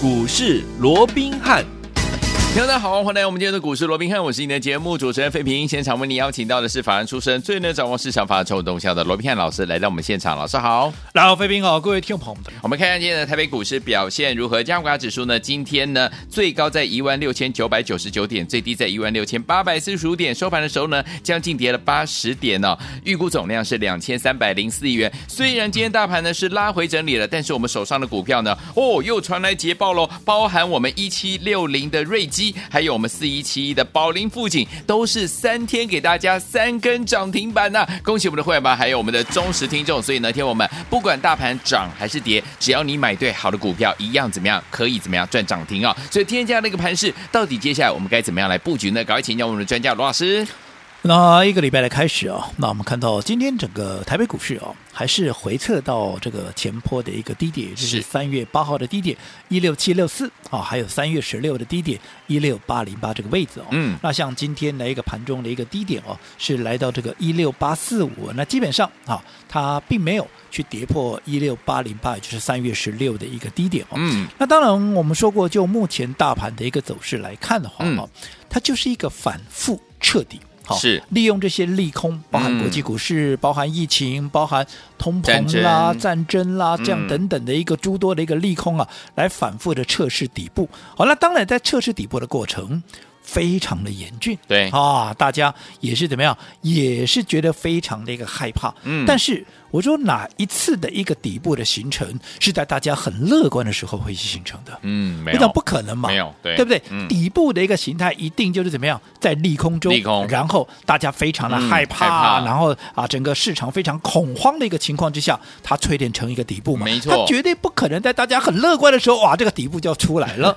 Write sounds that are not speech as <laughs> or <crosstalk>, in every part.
股市罗宾汉。大家好，欢迎来我们今天的股市罗宾汉，我是你的节目主持人费平。现场为你邀请到的是法案出身、最能掌握市场法筹动向的罗宾汉老师来到我们现场，老师好，大家好，费平好，各位听众朋友们，我们看看今天的台北股市表现如何？加权指数呢？今天呢最高在一万六千九百九十九点，最低在一万六千八百四十五点，收盘的时候呢将近跌了八十点哦。预估总量是两千三百零四亿元。虽然今天大盘呢是拉回整理了，但是我们手上的股票呢，哦又传来捷报喽，包含我们一七六零的瑞基，还有我们四。一七一的宝林富锦都是三天给大家三根涨停板呐、恭喜我们的会员们，还有我们的忠实听众。所以呢，听我们不管大盘涨还是跌，只要你买对好的股票，一样怎么样可以怎么样赚涨停啊！所以今天这样的一个盘势，到底接下来我们该怎么样来布局呢？赶快请教我们的专家罗老师。那一个礼拜的开始啊，那我们看到今天整个台北股市啊，还是回测到这个前坡的一个低点，就是三月八号的低点一六七六四啊，还有三月十六的低点一六八零八这个位置哦。嗯，那像今天的一个盘中的一个低点哦，是来到这个一六八四五，那基本上啊，它并没有去跌破一六八零八，也就是三月十六的一个低点哦。嗯，那当然我们说过，就目前大盘的一个走势来看的话啊，它就是一个反复彻底。好，是利用这些利空，包含国际股市、嗯、包含疫情、包含通膨啦、战争，啦，这样等等的一个诸多的一个利空啊，嗯、来反复的测试底部。好，那当然在测试底部的过程非常的严峻，对啊，大家也是怎么样，也是觉得非常的一个害怕。嗯，但是。我说哪一次的一个底部的形成是在大家很乐观的时候会形成的？嗯，没有，那不可能嘛？没有，对，对不对？嗯、底部的一个形态一定就是怎么样，在利空中，利空，然后大家非常的害怕，嗯、害怕然后啊，整个市场非常恐慌的一个情况之下，它淬炼成一个底部嘛？没错，它绝对不可能在大家很乐观的时候，哇，这个底部就要出来了，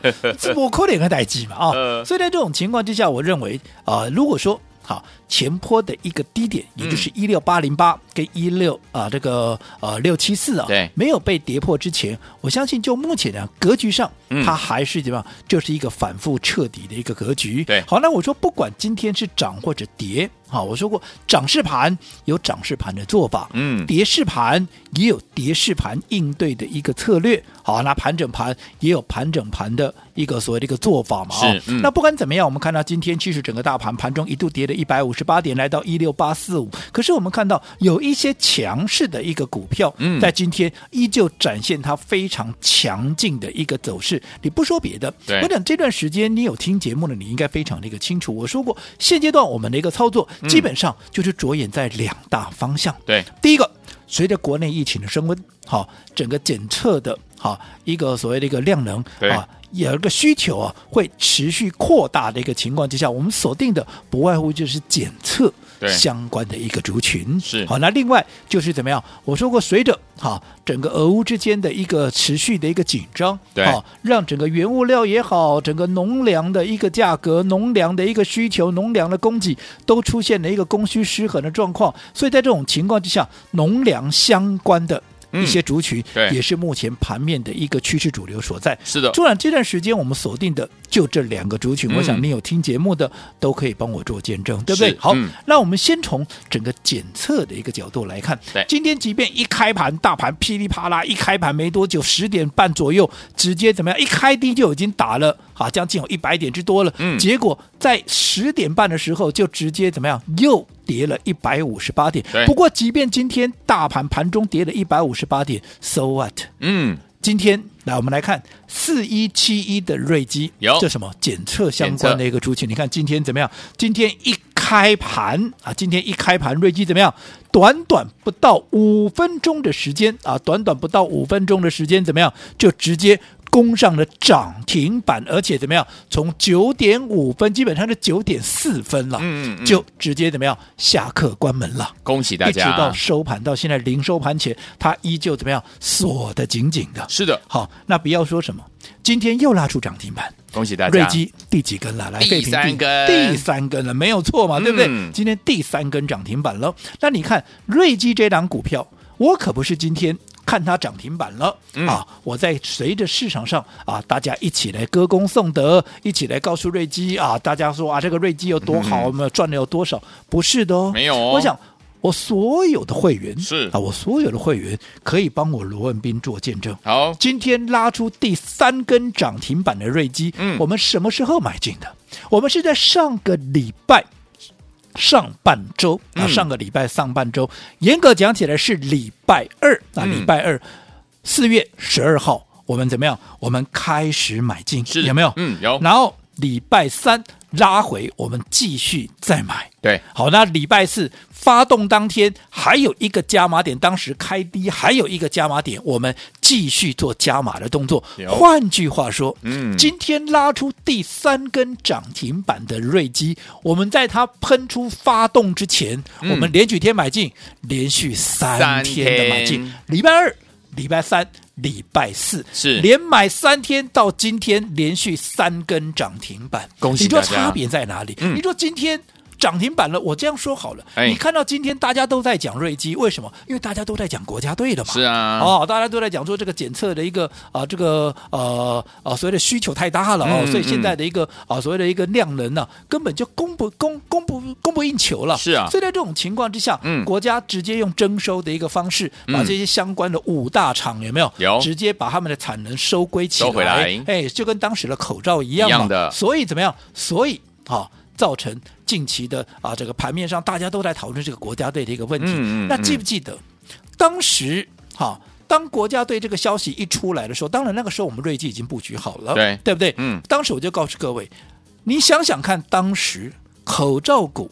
不可能的代志嘛啊！呃、所以在这种情况之下，我认为啊、呃，如果说好。前坡的一个低点，也就是一六八零八跟一六啊这个呃六七四啊，对，没有被跌破之前，我相信就目前的格局上，嗯、它还是怎么样，就是一个反复彻底的一个格局。对，好，那我说不管今天是涨或者跌，好，我说过涨势盘有涨势盘的做法，嗯，跌势盘也有跌势盘应对的一个策略。好，那盘整盘也有盘整盘的一个所谓的一个做法嘛。是，嗯、那不管怎么样，我们看到今天其实整个大盘盘中一度跌了一百五十。十八点来到一六八四五，可是我们看到有一些强势的一个股票，在今天依旧展现它非常强劲的一个走势。你不说别的，我讲这段时间你有听节目的，你应该非常的一个清楚。我说过，现阶段我们的一个操作基本上就是着眼在两大方向。对，第一个，随着国内疫情的升温，好，整个检测的，好一个所谓的一个量能，啊。有一个需求啊，会持续扩大的一个情况之下，我们锁定的不外乎就是检测相关的一个族群。是好，那另外就是怎么样？我说过，随着哈整个俄乌之间的一个持续的一个紧张，对，好，让整个原物料也好，整个农粮的一个价格、农粮的一个需求、农粮的供给都出现了一个供需失衡的状况。所以在这种情况之下，农粮相关的。一些族群也是目前盘面的一个趋势主流所在。是的，突然这段时间我们锁定的就这两个族群，我想你有听节目的都可以帮我做见证，对不对？好，那我们先从整个检测的一个角度来看。对，今天即便一开盘，大盘噼里啪啦，一开盘没多久，十点半左右，直接怎么样？一开低就已经打了啊，将近有一百点之多了。嗯，结果在十点半的时候就直接怎么样？又跌了一百五十八点。不过即便今天大盘盘中跌了一百五十八点，so what？嗯，今天来我们来看四一七一的瑞基，有这什么检测相关的一个族群？测你看今天怎么样？今天一开盘啊，今天一开盘瑞基怎么样？短短不到五分钟的时间啊，短短不到五分钟的时间怎么样？就直接。攻上了涨停板，而且怎么样？从九点五分，基本上是九点四分了，嗯，嗯，就直接怎么样？下课关门了。恭喜大家！一直到收盘，到现在零收盘前，它依旧怎么样？锁得紧紧的。是的，好，那不要说什么，今天又拉出涨停板，恭喜大家！瑞基第几根了？来，第三根，第三根了，没有错嘛？对不对？嗯、今天第三根涨停板了。那你看瑞基这档股票，我可不是今天。看它涨停板了、嗯、啊！我在随着市场上啊，大家一起来歌功颂德，一起来告诉瑞基啊，大家说啊，这个瑞基有多好，我们赚了有多少？不是的哦，没有、哦。我想我所有的会员是啊，我所有的会员可以帮我罗文斌做见证。好，今天拉出第三根涨停板的瑞基，嗯，我们什么时候买进的？我们是在上个礼拜上半周啊，上个礼拜上半周，嗯、严格讲起来是礼拜二啊，礼拜二四月十二号，我们怎么样？我们开始买进，是有没有？嗯，有。然后礼拜三。拉回，我们继续再买。对，好，那礼拜四发动当天还有一个加码点，当时开低还有一个加码点，我们继续做加码的动作。换句话说，嗯，今天拉出第三根涨停板的瑞基，我们在它喷出发动之前，嗯、我们连续天买进，连续三天的买进，礼拜二、礼拜三。礼拜四是连买三天，到今天连续三根涨停板，恭喜！你说差别在哪里？嗯、你说今天。涨停板了，我这样说好了。哎，你看到今天大家都在讲瑞基，为什么？因为大家都在讲国家队的嘛。是啊，哦，大家都在讲说这个检测的一个啊、呃，这个呃呃所谓的需求太大了哦，嗯、所以现在的一个啊、呃、所谓的一个量能呢、啊，根本就供不供供不供不应求了。是啊，所以在这种情况之下，嗯，国家直接用征收的一个方式，嗯、把这些相关的五大厂有没有？有，直接把他们的产能收归起来，收回来。哎，就跟当时的口罩一样嘛。一样的。所以怎么样？所以好。哦造成近期的啊，这个盘面上大家都在讨论这个国家队的一个问题。嗯嗯嗯、那记不记得当时哈、啊，当国家队这个消息一出来的时候，当然那个时候我们瑞基已经布局好了，对对不对？嗯。当时我就告诉各位，你想想看，当时口罩股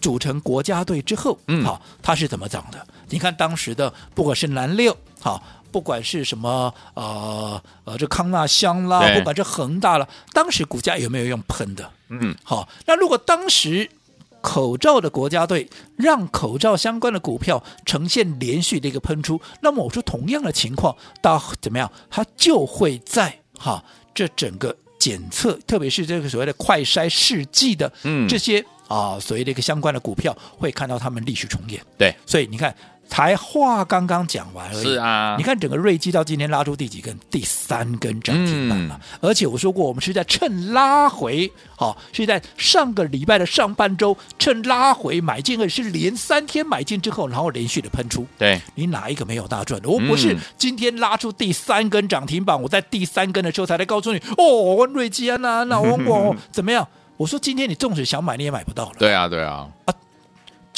组成国家队之后，嗯，好，它是怎么涨的？你看当时的不管是蓝六，好。不管是什么呃呃，这康纳香啦，不管是恒大了，当时股价有没有用喷的？嗯，好，那如果当时口罩的国家队让口罩相关的股票呈现连续的一个喷出，那么我说同样的情况，到怎么样，它就会在哈这整个检测，特别是这个所谓的快筛试剂的这些、嗯、啊所谓的一个相关的股票，会看到他们历史重演。对，所以你看。才话刚刚讲完而已。是啊，你看整个瑞基到今天拉出第几根？第三根涨停板了。嗯、而且我说过，我们是在趁拉回，好、哦，是在上个礼拜的上半周趁拉回买进，而是连三天买进之后，然后连续的喷出。对，你哪一个没有大赚的？我不是今天拉出第三根涨停板，嗯、我在第三根的时候才来告诉你，哦，瑞基啊，那那我我怎么样？我说今天你纵使想买，你也买不到了。对啊，对啊，啊。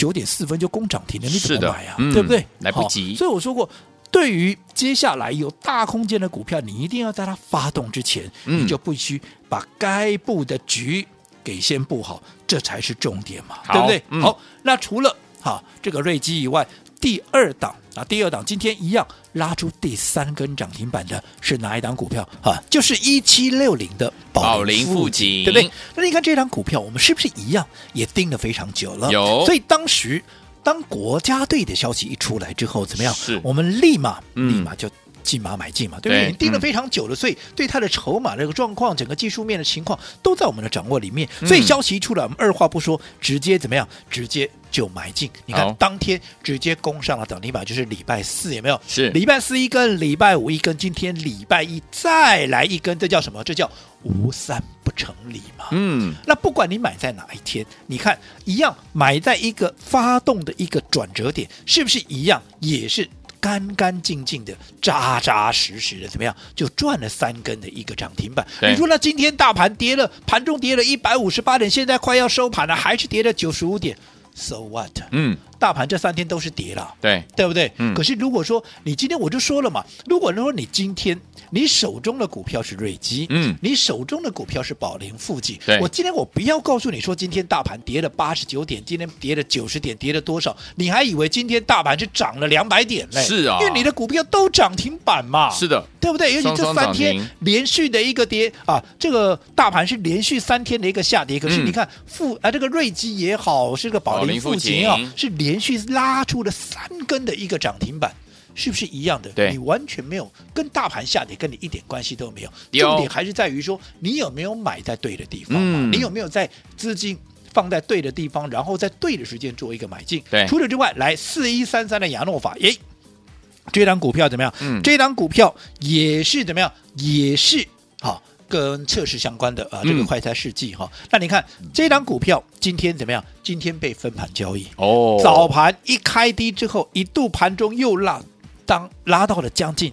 九点四分就攻涨停了，你怎么买啊？嗯、对不对？来不及。所以我说过，对于接下来有大空间的股票，你一定要在它发动之前，嗯、你就必须把该布的局给先布好，这才是重点嘛，对不对？嗯、好，那除了哈这个瑞基以外，第二档。啊，第二档今天一样拉出第三根涨停板的是哪一档股票啊？就是一七六零的宝林富锦，对不对？那你看这档股票，我们是不是一样也盯了非常久了？有。所以当时当国家队的消息一出来之后，怎么样？是我们立马、嗯、立马就进马买进嘛，对不对？对，盯了非常久了，嗯、所以对它的筹码这个状况，整个技术面的情况都在我们的掌握里面。所以消息一出来，我们二话不说，直接怎么样？直接。就买进，你看当天直接攻上了涨停板，就是礼拜四有没有？是礼拜四一根，礼拜五一根，今天礼拜一再来一根，这叫什么？这叫无三不成礼嘛。嗯，那不管你买在哪一天，你看一样买在一个发动的一个转折点，是不是一样？也是干干净净的、扎扎实实的，怎么样？就赚了三根的一个涨停板。对你说那今天大盘跌了，盘中跌了一百五十八点，现在快要收盘了，还是跌了九十五点。So what？嗯，大盘这三天都是跌了，对对不对？嗯。可是如果说你今天我就说了嘛，如果说你今天你手中的股票是瑞基，嗯，你手中的股票是宝林附近，对，我今天我不要告诉你说今天大盘跌了八十九点，今天跌了九十点，跌了多少？你还以为今天大盘是涨了两百点嘞？是啊，因为你的股票都涨停板嘛，是的，对不对？尤其这三天连续的一个跌啊，这个大盘是连续三天的一个下跌，可是你看富啊，这个瑞基也好，是个宝林富锦啊。是连续拉出了三根的一个涨停板，是不是一样的？对，你完全没有跟大盘下跌跟你一点关系都没有。重点还是在于说，你有没有买在对的地方？嗯，你有没有在资金放在对的地方，然后在对的时间做一个买进？对。除此之外，来四一三三的亚诺法，耶，这档股票怎么样？嗯，这档股票也是怎么样？也是好。跟测试相关的啊，这个快餐试剂哈。嗯、那你看这档股票今天怎么样？今天被分盘交易哦。早盘一开低之后，一度盘中又拉当拉到了将近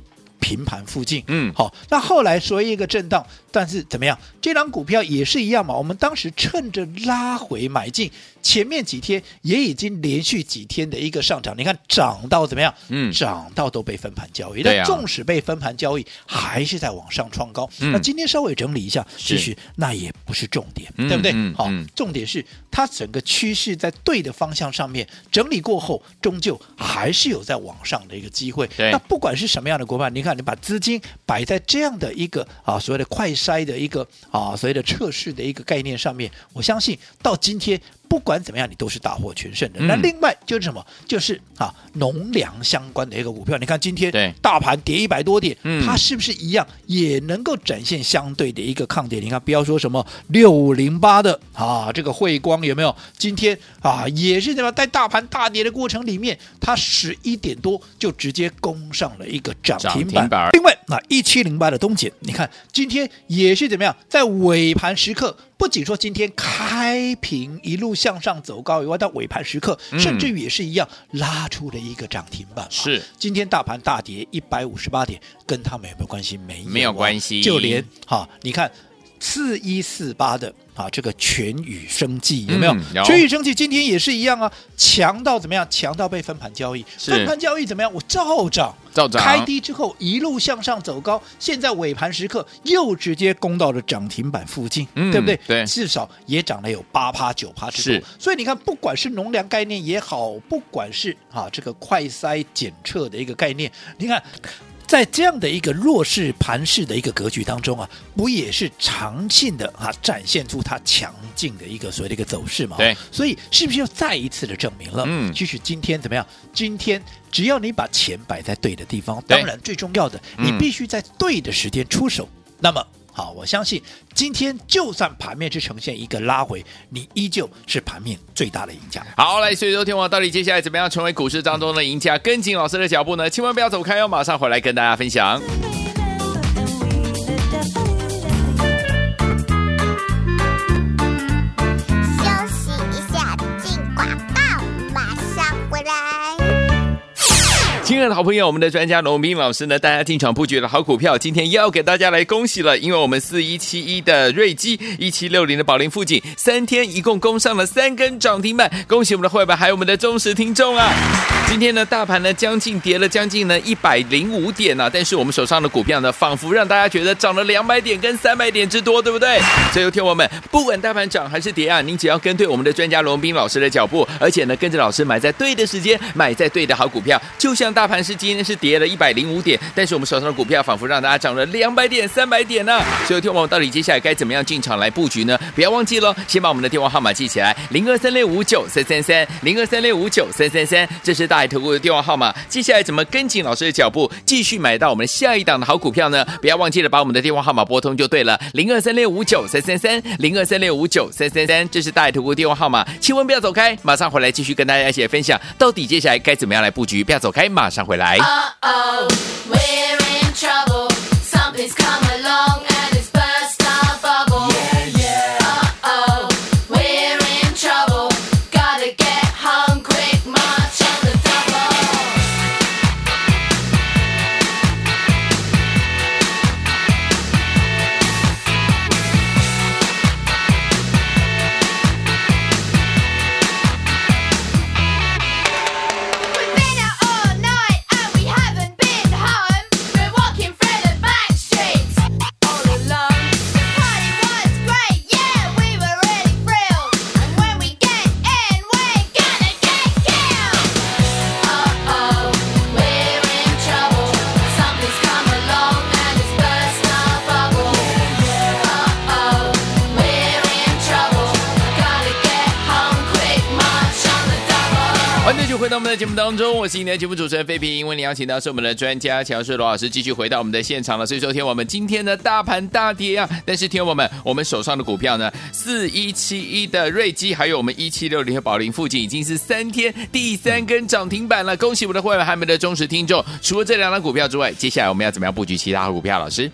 平盘附近。嗯，好，那后来所以一个震荡，但是怎么样？这张股票也是一样嘛。我们当时趁着拉回买进。前面几天也已经连续几天的一个上涨，你看涨到怎么样？嗯，涨到都被分盘交易。但纵使被分盘交易，还是在往上创高。那今天稍微整理一下，其实那也不是重点，对不对？好，重点是它整个趋势在对的方向上面整理过后，终究还是有在往上的一个机会。那不管是什么样的国办，你看把资金摆在这样的一个啊所谓的快筛的一个啊所谓的测试的一个概念上面，我相信到今天。不管怎么样，你都是大获全胜的。嗯、那另外就是什么？就是啊，农粮相关的一个股票。你看今天大盘跌一百多点，对它是不是一样也能够展现相对的一个抗跌？你看，不要说什么六五零八的啊，这个慧光有没有？今天啊，也是怎么在大盘大跌的过程里面，它十一点多就直接攻上了一个涨停板。停板另外，那一七零八的东姐，你看今天也是怎么样，在尾盘时刻。不仅说今天开平一路向上走高以外，到尾盘时刻，甚至于也是一样拉出了一个涨停板。是，今天大盘大跌一百五十八点，跟他们有没有关系？没有，没有关系。就连哈，你看四一四八的。啊，这个全宇生技有没有？嗯、有全宇生技今天也是一样啊，强到怎么样？强到被分盘交易，是分盘交易怎么样？我照涨，照涨。开低之后一路向上走高，现在尾盘时刻又直接攻到了涨停板附近，嗯、对不对？对，至少也涨了有八趴九趴之多。所以你看，不管是农粮概念也好，不管是啊这个快筛检测的一个概念，你看。在这样的一个弱势盘势的一个格局当中啊，不也是长线的啊，展现出它强劲的一个所谓的一个走势嘛？对，所以是不是又再一次的证明了？嗯，其实今天怎么样？今天只要你把钱摆在对的地方，当然最重要的，你必须在对的时间出手。那么。好，我相信今天就算盘面是呈现一个拉回，你依旧是盘面最大的赢家。好，来，所以说天王到底接下来怎么样成为股市当中的赢家？跟紧老师的脚步呢？千万不要走开哦，马上回来跟大家分享。的好朋友，我们的专家龙斌老师呢，大家进场布局的好股票，今天又要给大家来恭喜了，因为我们四一七一的瑞基，一七六零的宝林附近，三天一共攻上了三根涨停板，恭喜我们的会员，还有我们的忠实听众啊！今天呢，大盘呢将近跌了将近呢一百零五点啊，但是我们手上的股票呢，仿佛让大家觉得涨了两百点跟三百点之多，对不对？所以有听我们，不管大盘涨还是跌啊，您只要跟对我们的专家罗宾老师的脚步，而且呢跟着老师买在对的时间，买在对的好股票，就像大。盘是今天是跌了一百零五点，但是我们手上的股票仿佛让大家涨了两百点、三百点呢、所以，听我们到底接下来该怎么样进场来布局呢？不要忘记了，先把我们的电话号码记起来：零二三六五九三三三，零二三六五九三三三，这是大海投顾的电话号码。接下来怎么跟紧老师的脚步，继续买到我们下一档的好股票呢？不要忘记了把我们的电话号码拨通就对了：零二三六五九三三三，零二三六五九三三三，这是大海投顾电话号码。千万不要走开，马上回来继续跟大家一起来分享，到底接下来该怎么样来布局？不要走开，马上。回来。当中，我是今天的节目主持人费平。因为你邀请到是我们的专家乔世罗老师，继续回到我们的现场了。所以说，听我们今天的大盘大跌啊，但是听我们，我们手上的股票呢，四一七一的瑞基，还有我们一七六零和宝林附近，已经是三天第三根涨停板了。恭喜我们的会员，还有我们的忠实听众。除了这两张股票之外，接下来我们要怎么样布局其他的股票？老师？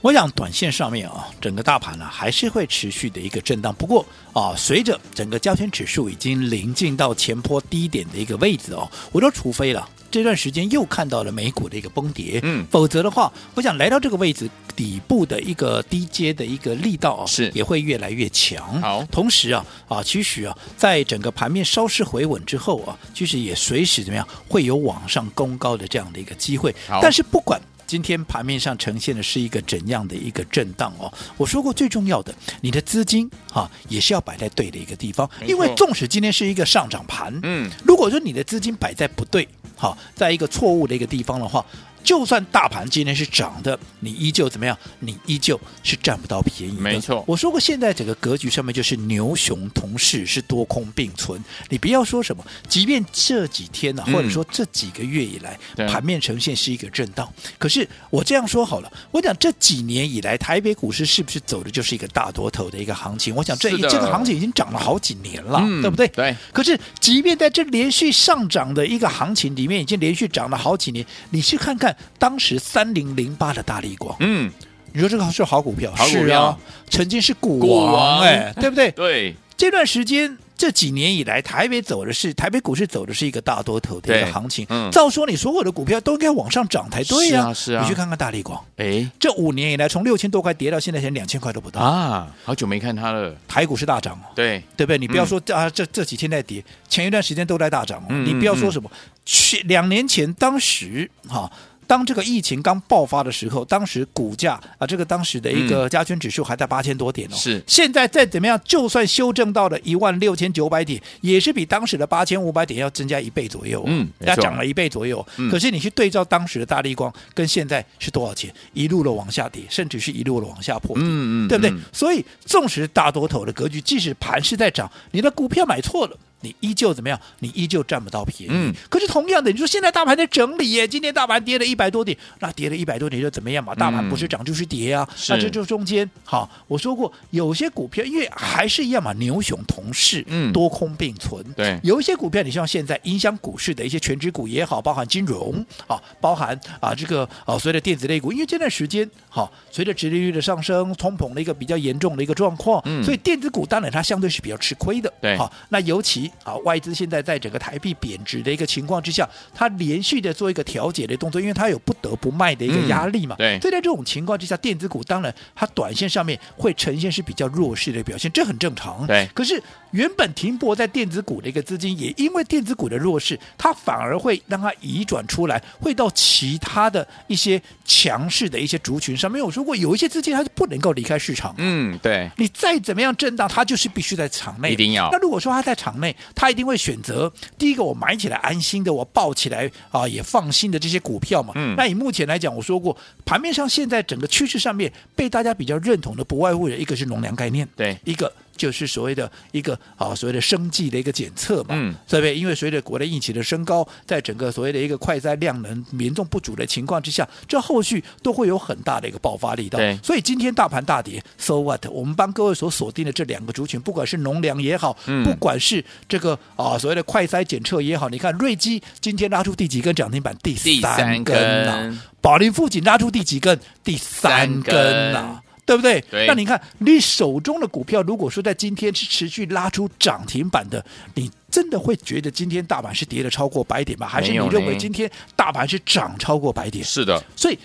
我想短线上面啊，整个大盘呢、啊、还是会持续的一个震荡。不过啊，随着整个交权指数已经临近到前坡低点的一个位置哦，我说除非了这段时间又看到了美股的一个崩跌，嗯，否则的话，我想来到这个位置底部的一个低阶的一个力道啊，是也会越来越强。好，同时啊啊，其实啊，在整个盘面稍事回稳之后啊，其实也随时怎么样会有往上攻高的这样的一个机会。但是不管。今天盘面上呈现的是一个怎样的一个震荡哦？我说过最重要的，你的资金哈、啊、也是要摆在对的一个地方，因为纵使今天是一个上涨盘，嗯，如果说你的资金摆在不对，好、啊，在一个错误的一个地方的话。就算大盘今天是涨的，你依旧怎么样？你依旧是占不到便宜的。没错，我说过，现在整个格局上面就是牛熊同势，是多空并存。你不要说什么，即便这几天呢、啊，或者说这几个月以来，嗯、盘面呈现是一个震荡。可是我这样说好了，我讲这几年以来，台北股市是不是走的就是一个大多头的一个行情？我想这这个行情已经涨了好几年了，嗯、对不对？对。可是，即便在这连续上涨的一个行情里面，已经连续涨了好几年，你去看看。当时三零零八的大力光，嗯，你说这个是好股票，好股票。是啊，曾经是股王哎，<laughs> 对不对？对，这段时间这几年以来，台北走的是台北股市走的是一个大多头的一个行情。嗯，照说你所有的股票都应该往上涨才对呀，是啊，你去看看大力光，哎，这五年以来从六千多块跌到现在，连两千块都不到。啊，好久没看它了。台股是大涨哦，对，对不对？你不要说啊，这这几天在跌，前一段时间都在大涨哦。你不要说什么，去两年前当时哈。当这个疫情刚爆发的时候，当时股价啊，这个当时的一个加权指数还在八千多点哦。是，现在再怎么样，就算修正到了一万六千九百点，也是比当时的八千五百点要增加一倍左右。嗯，要涨了一倍左右。嗯。可是你去对照当时的大力光，跟现在是多少钱？一路的往下跌，甚至是一路的往下破底。嗯嗯。对不对？所以，纵使大多头的格局，即使盘是在涨，你的股票买错了。你依旧怎么样？你依旧占不到便宜。嗯。可是同样的，你说现在大盘在整理耶，今天大盘跌了一百多点，那跌了一百多点又怎么样嘛？大盘不是涨就是跌啊。嗯、那这就中间，好，我说过有些股票因为还是一样嘛，牛熊同势，嗯，多空并存。对，有一些股票，你像现在影响股市的一些全值股也好，包含金融啊，包含啊这个啊所谓的电子类股，因为这段时间好，随着殖利率的上升，通膨的一个比较严重的一个状况，嗯，所以电子股当然它相对是比较吃亏的。对，好，那尤其。啊，外资现在在整个台币贬值的一个情况之下，它连续的做一个调节的动作，因为它有不得不卖的一个压力嘛。嗯、对，所以在这种情况之下，电子股当然它短线上面会呈现是比较弱势的表现，这很正常。对，可是原本停泊在电子股的一个资金，也因为电子股的弱势，它反而会让它移转出来，会到其他的一些强势的一些族群上面。我说过，有一些资金它是不能够离开市场。嗯，对。你再怎么样震荡，它就是必须在场内。一定要。那如果说它在场内，他一定会选择第一个，我买起来安心的，我抱起来啊也放心的这些股票嘛。嗯。那以目前来讲，我说过，盘面上现在整个趋势上面被大家比较认同的，不外乎有一个是农粮概念，对，一个。就是所谓的一个啊，所谓的生计的一个检测嘛，嗯，对不对？因为随着国内疫情的升高，在整个所谓的一个快筛量能严重不足的情况之下，这后续都会有很大的一个爆发力道。所以今天大盘大跌，so what？我们帮各位所锁定的这两个族群，不管是农粮也好，嗯，不管是这个啊所谓的快筛检测也好，你看瑞基今天拉出第几根涨停板？第三根啊，宝林富锦拉出第几根？第三根啊。对不对？对，那你看，你手中的股票，如果说在今天是持续拉出涨停板的，你真的会觉得今天大盘是跌了超过百点吗？还是你认为今天大盘是涨超过百点？是的。所以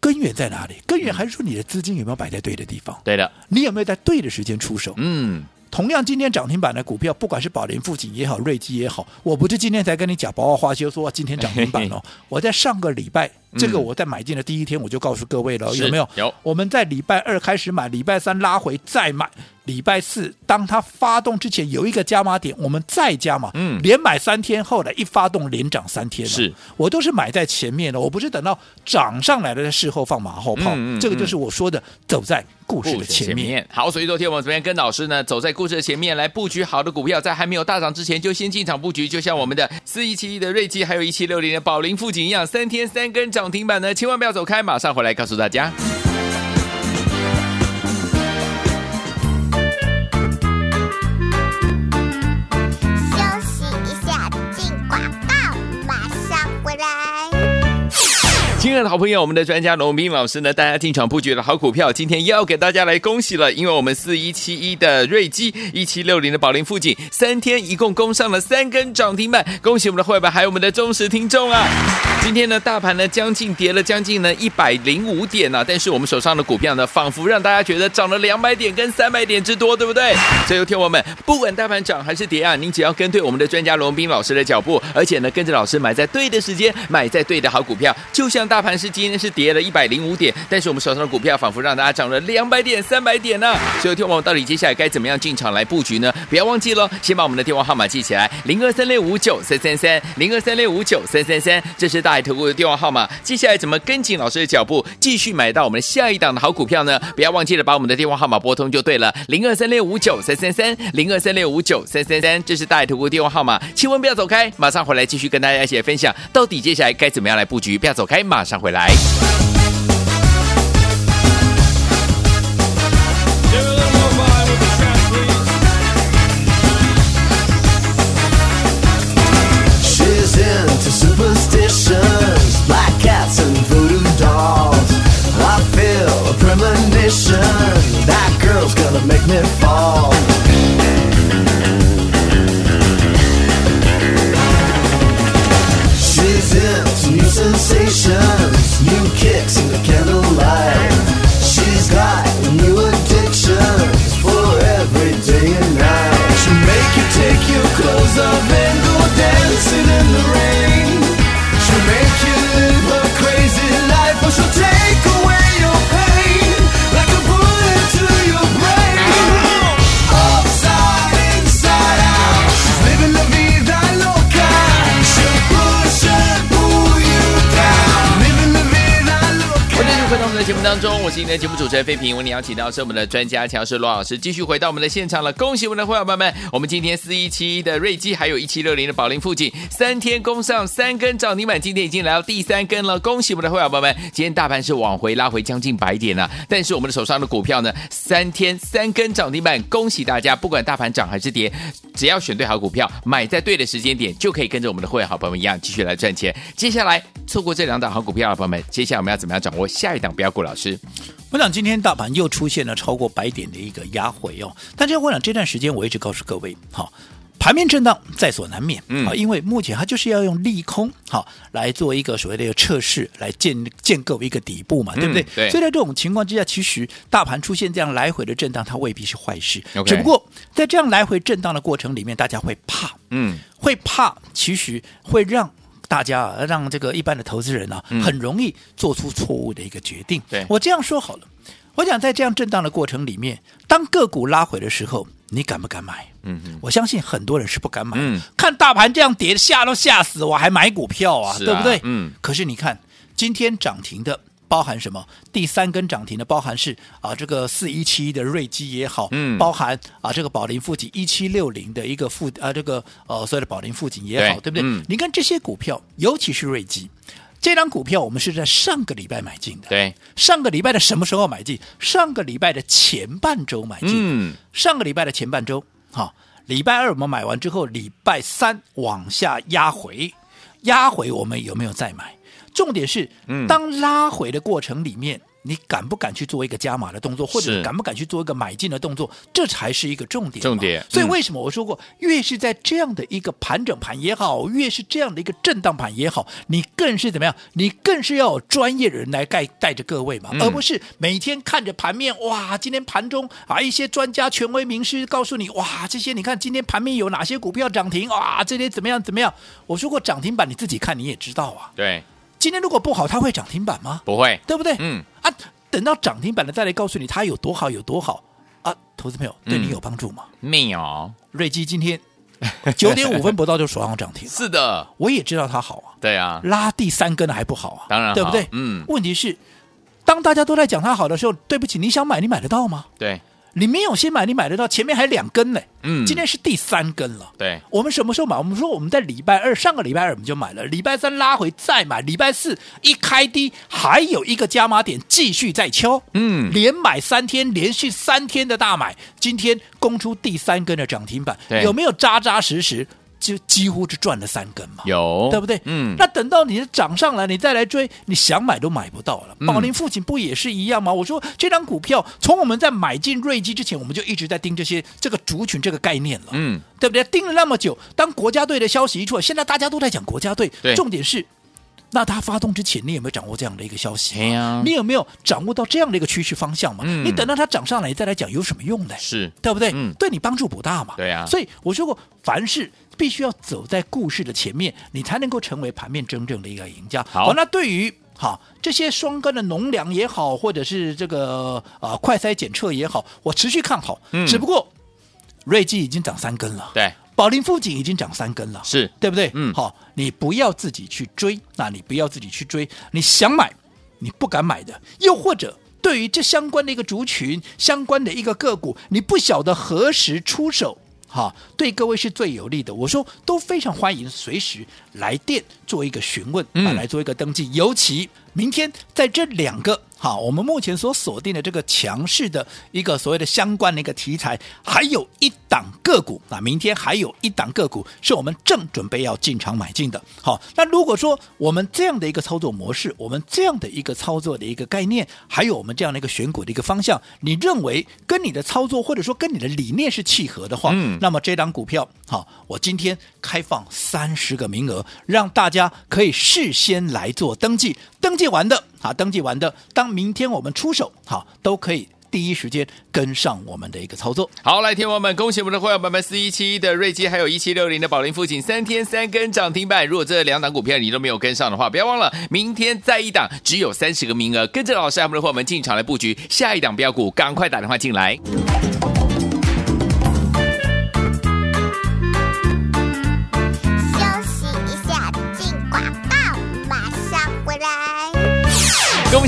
根源在哪里？根源还是说你的资金有没有摆在对的地方？对的。你有没有在对的时间出手？嗯。同样，今天涨停板的股票，不管是宝林、富锦也好，瑞基也好，我不是今天才跟你讲宝华花修，说今天涨停板哦。<laughs> 我在上个礼拜。这个我在买进的第一天我就告诉各位了，有没有？有。我们在礼拜二开始买，礼拜三拉回再买，礼拜四当它发动之前有一个加码点，我们再加码，嗯，连买三天，后来一发动连涨三天。是，我都是买在前面的，我不是等到涨上来了在事后放马后炮。嗯嗯。这个就是我说的走在故事的前面。好，所以昨天我们这边跟老师呢走在故事的前面来布局好的股票，在还没有大涨之前就先进场布局，就像我们的四一七一的瑞基，还有一七六零的宝林富锦一样，三天三根涨停板呢，千万不要走开，马上回来告诉大家。亲爱的好朋友，我们的专家罗斌老师呢，大家进场布局的好股票，今天又要给大家来恭喜了，因为我们四一七一的瑞基，一七六零的宝林富锦，三天一共攻上了三根涨停板，恭喜我们的会员还有我们的忠实听众啊！今天呢，大盘呢将近跌了将近呢一百零五点呢、啊，但是我们手上的股票呢，仿佛让大家觉得涨了两百点跟三百点之多，对不对？所以，听我们，不管大盘涨还是跌啊，您只要跟对我们的专家罗斌老师的脚步，而且呢，跟着老师买在对的时间，买在对的好股票，就像。大盘是今天是跌了一百零五点，但是我们手上的股票仿佛让大家涨了两百点、三百点呢、所以，听我到底接下来该怎么样进场来布局呢？不要忘记了，先把我们的电话号码记起来：零二三六五九三三三，零二三六五九三三三，这是大海投顾的电话号码。接下来怎么跟紧老师的脚步，继续买到我们下一档的好股票呢？不要忘记了把我们的电话号码拨通就对了：零二三六五九三三三，零二三六五九三三三，这是大海投顾的电话号码。千万不要走开，马上回来继续跟大家一起来分享，到底接下来该怎么样来布局？不要走开，马马上回来。在我们的节目当中，我是今天的节目主持人费平，为你邀请到是我们的专家强势罗老师，继续回到我们的现场了。恭喜我们的会员朋友们，我们今天四一七一的瑞基，还有一七六零的宝林附近，三天攻上三根涨停板，今天已经来到第三根了。恭喜我们的会员朋友们，今天大盘是往回拉回将近百点了，但是我们的手上的股票呢，三天三根涨停板，恭喜大家，不管大盘涨还是跌，只要选对好股票，买在对的时间点，就可以跟着我们的会员好朋友们一样继续来赚钱。接下来错过这两档好股票的朋友们，接下来我们要怎么样掌握下一档标股？老师。我想今天大盘又出现了超过百点的一个压回哦。但是我想这段时间我一直告诉各位，好，盘面震荡在所难免，嗯，因为目前它就是要用利空，好来做一个所谓的一个测试，来建建构一个底部嘛，对不对？嗯、对。所以在这种情况之下，其实大盘出现这样来回的震荡，它未必是坏事。只不过在这样来回震荡的过程里面，大家会怕，嗯，会怕，其实会让。大家啊让这个一般的投资人呢、啊，很容易做出错误的一个决定。对，我这样说好了，我想在这样震荡的过程里面，当个股拉回的时候，你敢不敢买？嗯嗯，我相信很多人是不敢买。嗯，看大盘这样跌，吓都吓死，我还买股票啊，啊对不对？嗯。可是你看今天涨停的。包含什么？第三根涨停的，包含是啊，这个四一七的瑞基也好，嗯，包含啊，这个宝林富锦一七六零的一个富啊，这个呃，所谓的宝林富锦也好，对，对不对？嗯，你看这些股票，尤其是瑞基这张股票，我们是在上个礼拜买进的，对，上个礼拜的什么时候买进？上个礼拜的前半周买进，嗯，上个礼拜的前半周，好，礼拜二我们买完之后，礼拜三往下压回，压回我们有没有再买？重点是，当拉回的过程里面，你敢不敢去做一个加码的动作，或者你敢不敢去做一个买进的动作，这才是一个重点。重点。所以为什么我说过，越是在这样的一个盘整盘也好，越是这样的一个震荡盘也好，你更是怎么样？你更是要有专业的人来带带着各位嘛，而不是每天看着盘面。哇，今天盘中啊，一些专家、权威、名师告诉你，哇，这些你看今天盘面有哪些股票涨停？哇，这些怎么样怎么样？我说过涨停板你自己看你也知道啊。对。今天如果不好，它会涨停板吗？不会，对不对？嗯啊，等到涨停板了再来告诉你它有多好有多好啊！投资朋友对你有帮助吗？没有、嗯。瑞基今天 <laughs> 九点五分不到就手上涨停，是的，我也知道它好啊。对啊，拉第三根还不好啊？当然，对不对？嗯。问题是，当大家都在讲它好的时候，对不起，你想买你买得到吗？对。你没有先买，你买得到，前面还两根呢。嗯，今天是第三根了。对，我们什么时候买？我们说我们在礼拜二，上个礼拜二我们就买了，礼拜三拉回再买，礼拜四一开低还有一个加码点，继续再敲。嗯，连买三天，连续三天的大买，今天攻出第三根的涨停板，对有没有扎扎实实？就几乎是赚了三根嘛，有对不对？嗯，那等到你涨上来，你再来追，你想买都买不到了。宝林父亲不也是一样吗？嗯、我说这张股票从我们在买进瑞基之前，我们就一直在盯这些这个族群这个概念了，嗯，对不对？盯了那么久，当国家队的消息一出来，现在大家都在讲国家队，对重点是。那他发动之前，你有没有掌握这样的一个消息？啊、你有没有掌握到这样的一个趋势方向嘛？嗯、你等到它涨上来，你再来讲有什么用呢？是对不对？嗯、对你帮助不大嘛？对啊。所以我说过，凡事必须要走在故事的前面，你才能够成为盘面真正的一个赢家。好，那对于好这些双根的农粮也好，或者是这个啊、呃、快筛检测也好，我持续看好。嗯、只不过瑞基已经涨三根了。对。宝林富锦已经涨三根了，是对不对？嗯，好，你不要自己去追，那你不要自己去追，你想买你不敢买的，又或者对于这相关的一个族群、相关的一个个股，你不晓得何时出手，哈，对各位是最有利的。我说都非常欢迎，随时来电做一个询问，啊，来做一个登记，尤其明天在这两个。好，我们目前所锁定的这个强势的一个所谓的相关的一个题材，还有一档个股，啊明天还有一档个股是我们正准备要进场买进的。好，那如果说我们这样的一个操作模式，我们这样的一个操作的一个概念，还有我们这样的一个选股的一个方向，你认为跟你的操作或者说跟你的理念是契合的话，嗯，那么这档股票，好，我今天开放三十个名额，让大家可以事先来做登记，登记完的。好，登记完的，当明天我们出手，好，都可以第一时间跟上我们的一个操作。好，来，听我们，恭喜我们的会员朋友们，四一七一的瑞基，还有一七六零的宝林富锦，三天三根涨停板。如果这两档股票你都没有跟上的话，不要忘了，明天再一档，只有三十个名额，跟着老师我们的会员们进场来布局下一档标股，赶快打电话进来。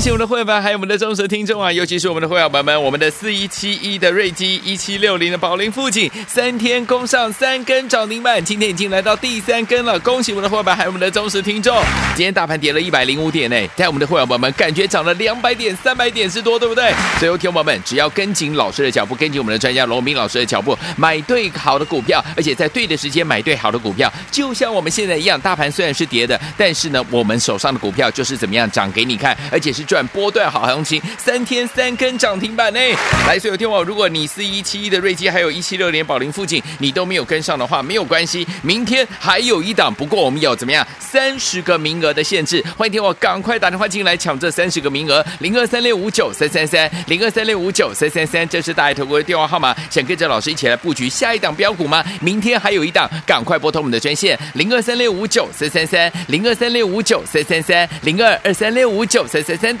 恭喜我们的会员，还有我们的忠实听众啊！尤其是我们的会员朋友们，我们的四一七一的瑞基，一七六零的宝林富锦，三天攻上三根涨停板，今天已经来到第三根了。恭喜我们的会员，还有我们的忠实听众。今天大盘跌了一百零五点呢，在我们的会员朋友们感觉涨了两百点、三百点之多，对不对？所以，听众朋友们，只要跟紧老师的脚步，跟紧我们的专家罗斌老师的脚步，买对好的股票，而且在对的时间买对好的股票，就像我们现在一样，大盘虽然是跌的，但是呢，我们手上的股票就是怎么样涨给你看，而且。是赚波段好行情，三天三根涨停板呢！来，所有听众，如果你是一七一的瑞基，还有一七六零宝林附近，你都没有跟上的话，没有关系，明天还有一档。不过我们有怎么样三十个名额的限制，欢迎听我赶快打电话进来抢这三十个名额，零二三六五九三三三，零二三六五九三三三，这是大爱投顾的电话号码。想跟着老师一起来布局下一档标股吗？明天还有一档，赶快拨通我们的专线零二三六五九三三三，零二三六五九三三三，零二二三六五九三三三。